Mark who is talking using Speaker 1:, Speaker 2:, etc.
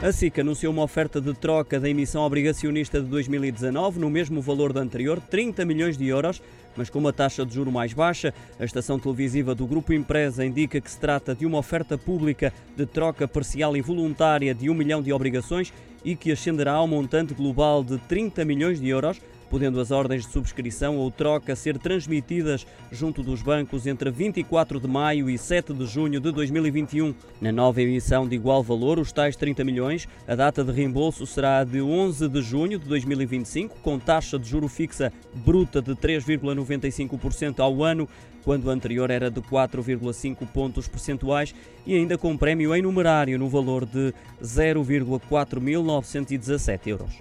Speaker 1: A SIC anunciou uma oferta de troca da emissão obrigacionista de 2019 no mesmo valor da anterior, 30 milhões de euros, mas com uma taxa de juro mais baixa. A estação televisiva do Grupo Empresa indica que se trata de uma oferta pública de troca parcial e voluntária de 1 milhão de obrigações e que ascenderá ao montante global de 30 milhões de euros podendo as ordens de subscrição ou troca ser transmitidas junto dos bancos entre 24 de maio e 7 de junho de 2021. Na nova emissão de igual valor, os tais 30 milhões, a data de reembolso será de 11 de junho de 2025, com taxa de juro fixa bruta de 3,95% ao ano, quando a anterior era de 4,5 pontos percentuais e ainda com prémio em numerário no valor de 0,4917 euros.